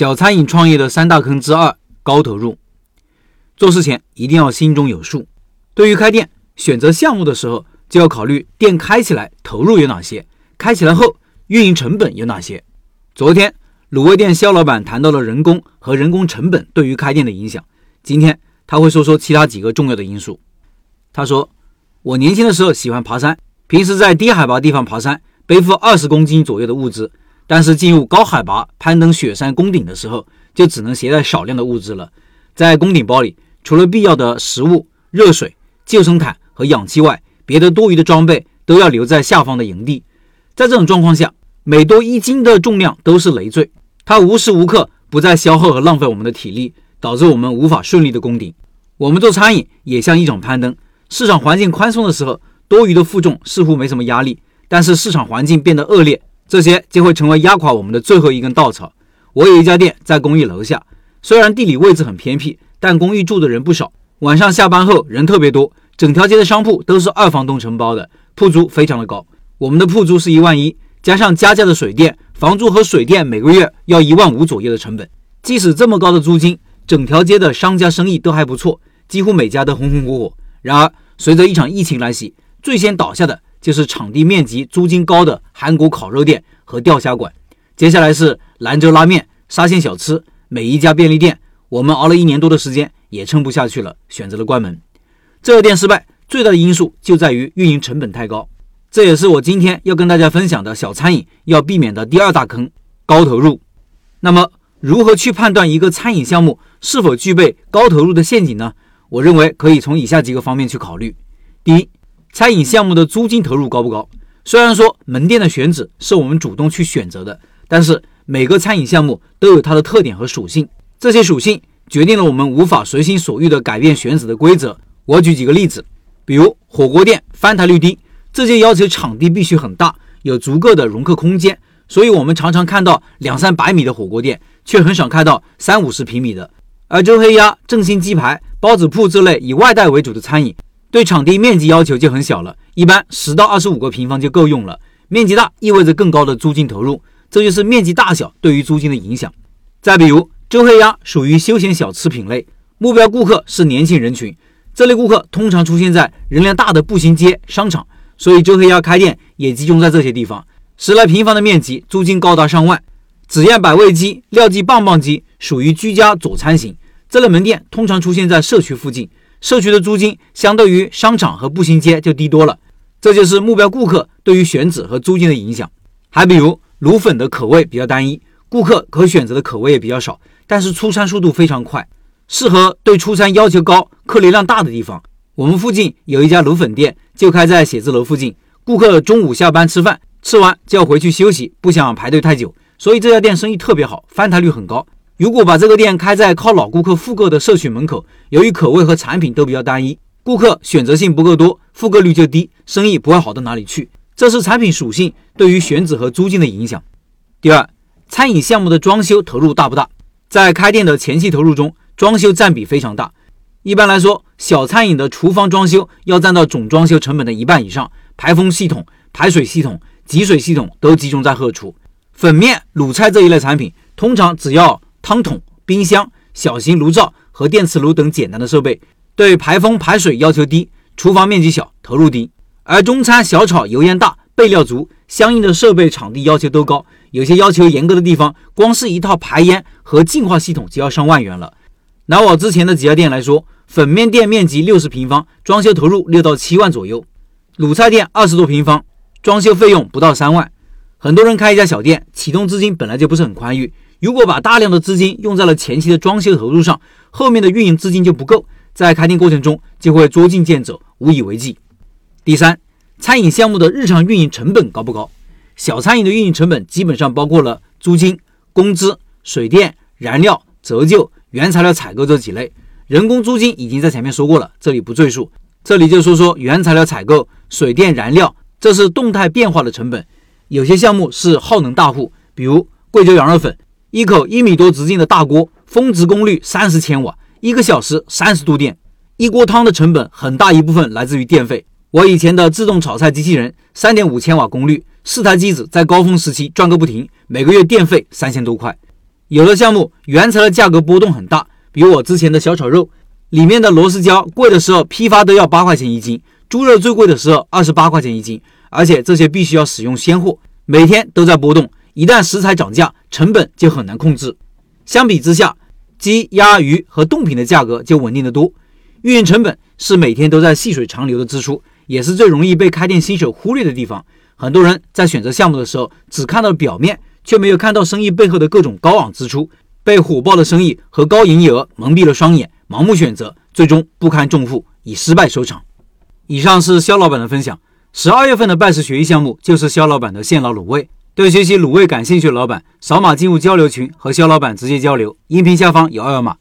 小餐饮创业的三大坑之二：高投入。做事前一定要心中有数。对于开店，选择项目的时候，就要考虑店开起来投入有哪些，开起来后运营成本有哪些。昨天，卤味店肖老板谈到了人工和人工成本对于开店的影响。今天他会说说其他几个重要的因素。他说：“我年轻的时候喜欢爬山，平时在低海拔地方爬山，背负二十公斤左右的物资。”但是进入高海拔攀登雪山攻顶的时候，就只能携带少量的物资了。在攻顶包里，除了必要的食物、热水、救生毯和氧气外，别的多余的装备都要留在下方的营地。在这种状况下，每多一斤的重量都是累赘，它无时无刻不在消耗和浪费我们的体力，导致我们无法顺利的攻顶。我们做餐饮也像一种攀登，市场环境宽松的时候，多余的负重似乎没什么压力，但是市场环境变得恶劣。这些就会成为压垮我们的最后一根稻草。我有一家店在公寓楼下，虽然地理位置很偏僻，但公寓住的人不少。晚上下班后人特别多，整条街的商铺都是二房东承包的，铺租非常的高。我们的铺租是一万一，加上加价的水电，房租和水电每个月要一万五左右的成本。即使这么高的租金，整条街的商家生意都还不错，几乎每家都红红火火。然而，随着一场疫情来袭，最先倒下的。就是场地面积、租金高的韩国烤肉店和钓虾馆，接下来是兰州拉面、沙县小吃，每一家便利店，我们熬了一年多的时间也撑不下去了，选择了关门。这个店失败最大的因素就在于运营成本太高，这也是我今天要跟大家分享的小餐饮要避免的第二大坑——高投入。那么，如何去判断一个餐饮项目是否具备高投入的陷阱呢？我认为可以从以下几个方面去考虑：第一，餐饮项目的租金投入高不高？虽然说门店的选址是我们主动去选择的，但是每个餐饮项目都有它的特点和属性，这些属性决定了我们无法随心所欲地改变选址的规则。我举几个例子，比如火锅店翻台率低，这就要求场地必须很大，有足够的容客空间，所以我们常常看到两三百米的火锅店，却很少看到三五十平米的。而周黑鸭、正新鸡排、包子铺这类以外带为主的餐饮。对场地面积要求就很小了，一般十到二十五个平方就够用了。面积大意味着更高的租金投入，这就是面积大小对于租金的影响。再比如，周黑鸭属于休闲小吃品类，目标顾客是年轻人群，这类顾客通常出现在人流大的步行街、商场，所以周黑鸭开店也集中在这些地方。十来平方的面积，租金高达上万。紫燕百味鸡、廖记棒棒鸡属于居家佐餐型，这类门店通常出现在社区附近。社区的租金相对于商场和步行街就低多了，这就是目标顾客对于选址和租金的影响。还比如卤粉的口味比较单一，顾客可选择的口味也比较少，但是出餐速度非常快，适合对出餐要求高、客流量大的地方。我们附近有一家卤粉店，就开在写字楼附近，顾客中午下班吃饭，吃完就要回去休息，不想排队太久，所以这家店生意特别好，翻台率很高。如果把这个店开在靠老顾客复购的社区门口，由于口味和产品都比较单一，顾客选择性不够多，复购率就低，生意不会好到哪里去。这是产品属性对于选址和租金的影响。第二，餐饮项目的装修投入大不大？在开店的前期投入中，装修占比非常大。一般来说，小餐饮的厨房装修要占到总装修成本的一半以上，排风系统、排水系统、集水系统都集中在后厨。粉面、卤菜这一类产品，通常只要汤桶、冰箱、小型炉灶和电磁炉等简单的设备，对排风排水要求低，厨房面积小，投入低。而中餐小炒油烟大，备料足，相应的设备场地要求都高。有些要求严格的地方，光是一套排烟和净化系统就要上万元了。拿我之前的几家店来说，粉面店面积六十平方，装修投入六到七万左右；卤菜店二十多平方，装修费用不到三万。很多人开一家小店，启动资金本来就不是很宽裕。如果把大量的资金用在了前期的装修投入上，后面的运营资金就不够，在开店过程中就会捉襟见肘，无以为继。第三，餐饮项目的日常运营成本高不高？小餐饮的运营成本基本上包括了租金、工资、水电、燃料、折旧、原材料采购这几类。人工租金已经在前面说过了，这里不赘述。这里就说说原材料采购、水电、燃料，这是动态变化的成本。有些项目是耗能大户，比如贵州羊肉粉。一口一米多直径的大锅，峰值功率三十千瓦，一个小时三十度电。一锅汤的成本很大一部分来自于电费。我以前的自动炒菜机器人，三点五千瓦功率，四台机子在高峰时期转个不停，每个月电费三千多块。有的项目原材料价格波动很大，比如我之前的小炒肉，里面的螺丝椒贵的时候批发都要八块钱一斤，猪肉最贵的时候二十八块钱一斤，而且这些必须要使用鲜货，每天都在波动，一旦食材涨价，成本就很难控制。相比之下，鸡、鸭、鱼和冻品的价格就稳定得多。运营成本是每天都在细水长流的支出，也是最容易被开店新手忽略的地方。很多人在选择项目的时候，只看到表面。却没有看到生意背后的各种高昂支出，被火爆的生意和高营业额蒙蔽了双眼，盲目选择，最终不堪重负，以失败收场。以上是肖老板的分享。十二月份的拜师学艺项目就是肖老板的现捞卤味。对学习卤味感兴趣的老板，扫码进入交流群和肖老板直接交流。音频下方有二维码。